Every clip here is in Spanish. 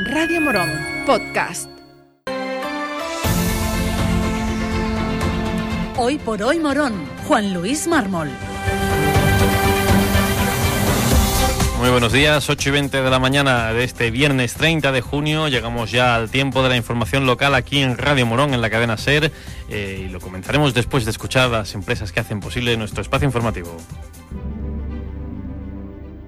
Radio Morón, podcast. Hoy por hoy Morón, Juan Luis Mármol. Muy buenos días, 8 y 20 de la mañana de este viernes 30 de junio. Llegamos ya al tiempo de la información local aquí en Radio Morón, en la cadena SER, eh, y lo comenzaremos después de escuchar las empresas que hacen posible nuestro espacio informativo.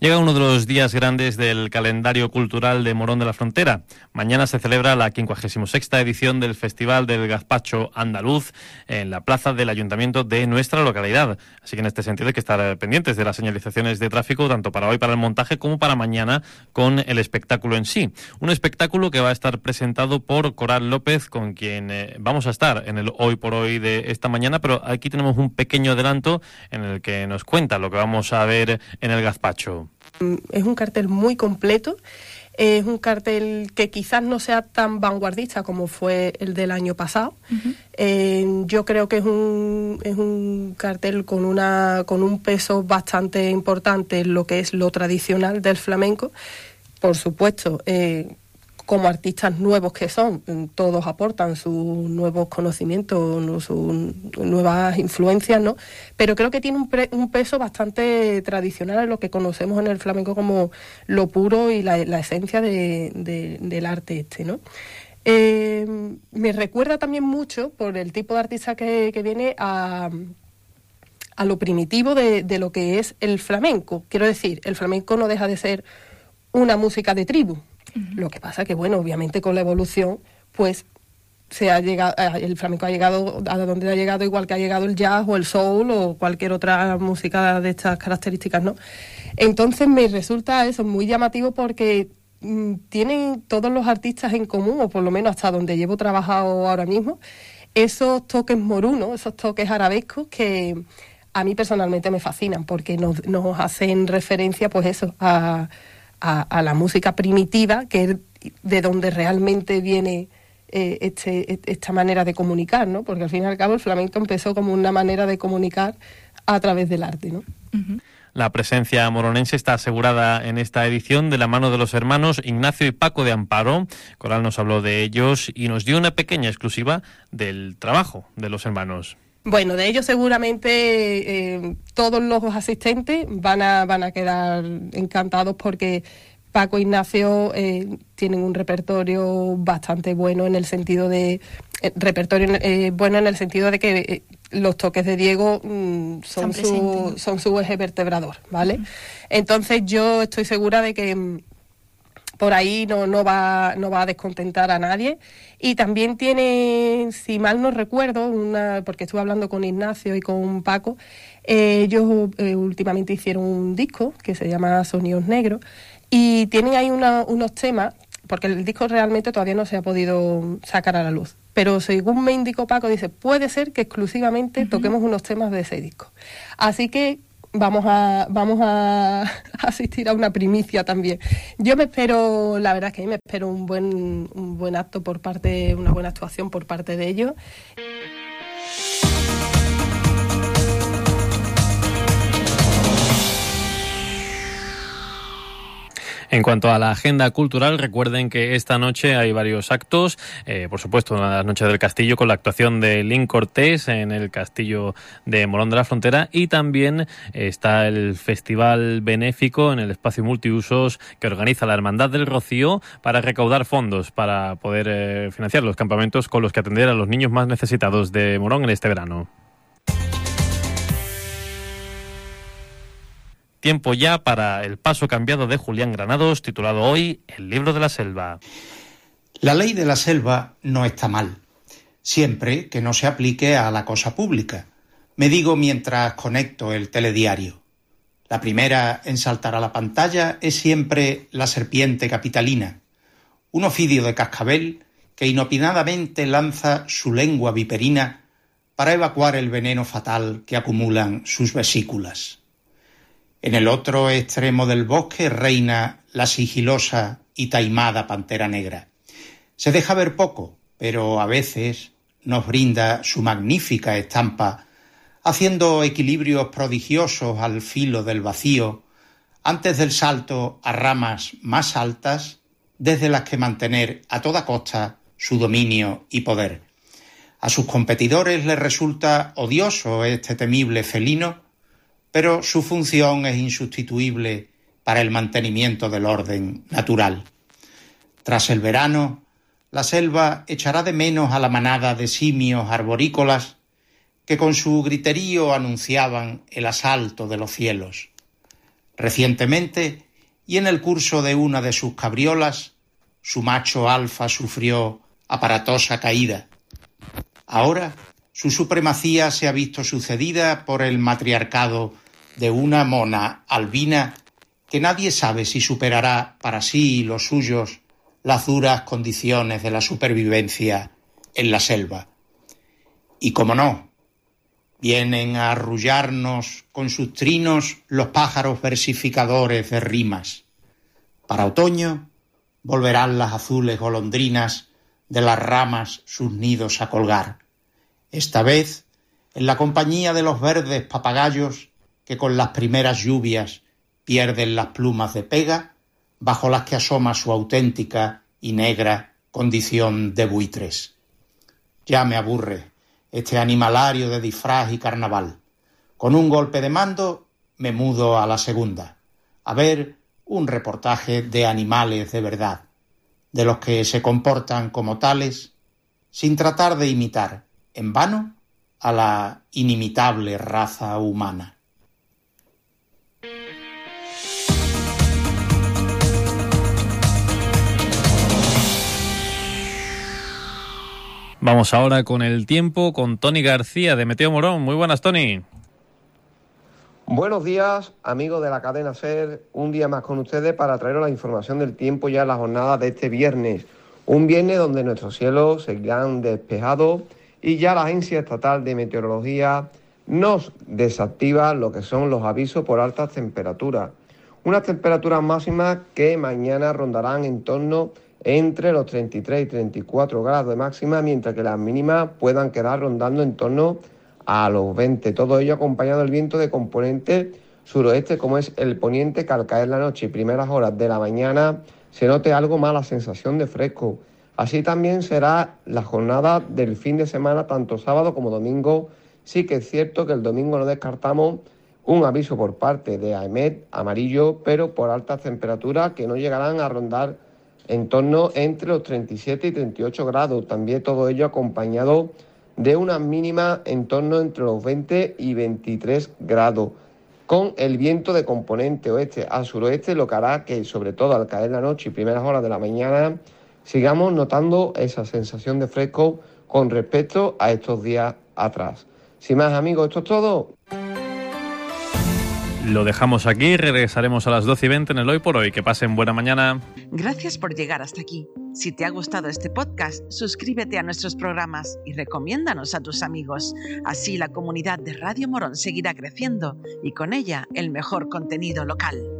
Llega uno de los días grandes del calendario cultural de Morón de la Frontera. Mañana se celebra la 56 edición del Festival del Gazpacho Andaluz en la plaza del Ayuntamiento de nuestra localidad. Así que en este sentido hay que estar pendientes de las señalizaciones de tráfico, tanto para hoy para el montaje como para mañana con el espectáculo en sí. Un espectáculo que va a estar presentado por Coral López, con quien eh, vamos a estar en el hoy por hoy de esta mañana, pero aquí tenemos un pequeño adelanto en el que nos cuenta lo que vamos a ver en el Gazpacho. Es un cartel muy completo. Es un cartel que quizás no sea tan vanguardista como fue el del año pasado. Eh, yo creo que es un, es un cartel con, una, con un peso bastante importante en lo que es lo tradicional del flamenco. Por supuesto, eh, como artistas nuevos que son, todos aportan sus nuevos conocimientos, sus nuevas influencias, ¿no? Pero creo que tiene un, peso bastante tradicional en lo que conocemos en el flamenco como lo puro y la, esencia del arte este, ¿no? Eh, me recuerda también mucho, por el tipo de artista que, viene, a, a lo primitivo de, de lo que es el flamenco. Quiero decir, el flamenco no deja de ser una música de tribu, lo que pasa que, bueno, obviamente con la evolución, pues se ha llegado, eh, el flamenco ha llegado a donde ha llegado, igual que ha llegado el jazz o el soul o cualquier otra música de estas características, ¿no? Entonces me resulta eso muy llamativo porque mm, tienen todos los artistas en común, o por lo menos hasta donde llevo trabajado ahora mismo, esos toques morunos, esos toques arabescos que a mí personalmente me fascinan porque nos, nos hacen referencia, pues eso, a a, la música primitiva, que es de donde realmente viene eh, este, esta manera de comunicar, ¿no? Porque al fin y al cabo el flamenco empezó como una manera de comunicar a través del arte, ¿no? La presencia moronense está asegurada en esta edición de la mano de los hermanos Ignacio y Paco de Amparo. Coral nos habló de ellos y nos dio una pequeña exclusiva del trabajo de los hermanos. Bueno, de ellos seguramente eh, todos los asistentes van a, van a quedar encantados porque Paco e Ignacio eh, tienen un repertorio bastante bueno en el sentido de eh, repertorio bueno en el sentido de que los toques de Diego mm, son, su, son su eje vertebrador, ¿vale? Entonces yo estoy segura de que mm, por ahí no, no, va, no va a descontentar a nadie. Y también tiene, si mal no recuerdo, una, porque estuve hablando con Ignacio y con Paco, eh, ellos eh, últimamente hicieron un disco que se llama Sonidos Negros y tienen ahí unos temas, porque el disco realmente todavía no se ha podido sacar a la luz. Pero según me indicó Paco, dice, puede ser que exclusivamente toquemos unos temas de ese disco. Así que vamos a vamos a asistir a una primicia también. Yo me espero, la verdad es que me espero un buen un buen acto por parte, una buena actuación por parte de ellos. En cuanto a la agenda cultural, recuerden que esta noche hay varios actos. Eh, por supuesto, de las noches del castillo con la actuación de Lynn Cortés en el castillo de Morón de la Frontera y también está el festival benéfico en el espacio multiusos que organiza la Hermandad del Rocío para recaudar fondos para poder eh, financiar los campamentos con los que atender a los niños más necesitados de Morón en este verano. Tiempo ya para el paso cambiado de Julián Granados, titulado hoy El libro de la selva. La ley de la selva no está mal, siempre que no se aplique a la cosa pública. Me digo mientras conecto el telediario. La primera en saltar a la pantalla es siempre la serpiente capitalina, un ofidio de cascabel que inopinadamente lanza su lengua viperina para evacuar el veneno fatal que acumulan sus vesículas. En el otro extremo del bosque reina la sigilosa y taimada pantera negra. Se deja ver poco, pero a veces nos brinda su magnífica estampa, haciendo equilibrios prodigiosos al filo del vacío, antes del salto a ramas más altas, desde las que mantener a toda costa su dominio y poder. A sus competidores les resulta odioso este temible felino, pero su función es insustituible para el mantenimiento del orden natural. Tras el verano, la selva echará de menos a la manada de simios arborícolas que con su griterío anunciaban el asalto de los cielos. Recientemente, y en el curso de una de sus cabriolas, su macho alfa sufrió aparatosa caída. Ahora su supremacía se ha visto sucedida por el matriarcado de una mona albina que nadie sabe si superará para sí y los suyos las duras condiciones de la supervivencia en la selva. Y como no, vienen a arrullarnos con sus trinos los pájaros versificadores de rimas. Para otoño volverán las azules golondrinas de las ramas sus nidos a colgar. Esta vez en la compañía de los verdes papagayos que con las primeras lluvias pierden las plumas de pega bajo las que asoma su auténtica y negra condición de buitres. Ya me aburre este animalario de disfraz y carnaval. Con un golpe de mando me mudo a la segunda, a ver un reportaje de animales de verdad, de los que se comportan como tales, sin tratar de imitar, en vano, a la inimitable raza humana. Vamos ahora con el tiempo con Tony García de Meteo Morón. Muy buenas, Tony. Buenos días, amigos de la cadena SER. Un día más con ustedes para traeros la información del tiempo ya en la jornada de este viernes. Un viernes donde nuestros cielos seguirán despejados y ya la Agencia Estatal de Meteorología nos desactiva lo que son los avisos por altas temperaturas. Unas temperaturas máximas que mañana rondarán en torno entre los 33 y 34 grados de máxima, mientras que las mínimas puedan quedar rondando en torno a los 20. Todo ello acompañado del viento de componente suroeste, como es el poniente, que al caer la noche y primeras horas de la mañana se note algo más la sensación de fresco. Así también será la jornada del fin de semana, tanto sábado como domingo. Sí que es cierto que el domingo no descartamos un aviso por parte de AEMET amarillo, pero por altas temperaturas que no llegarán a rondar en torno entre los 37 y 38 grados. También todo ello acompañado de una mínima en torno entre los 20 y 23 grados, con el viento de componente oeste a suroeste, lo que hará que, sobre todo al caer la noche y primeras horas de la mañana, sigamos notando esa sensación de fresco con respecto a estos días atrás. Sin más amigos, esto es todo. Lo dejamos aquí, regresaremos a las 12 y 20 en el Hoy por Hoy. Que pasen buena mañana. Gracias por llegar hasta aquí. Si te ha gustado este podcast, suscríbete a nuestros programas y recomiéndanos a tus amigos. Así la comunidad de Radio Morón seguirá creciendo y con ella el mejor contenido local.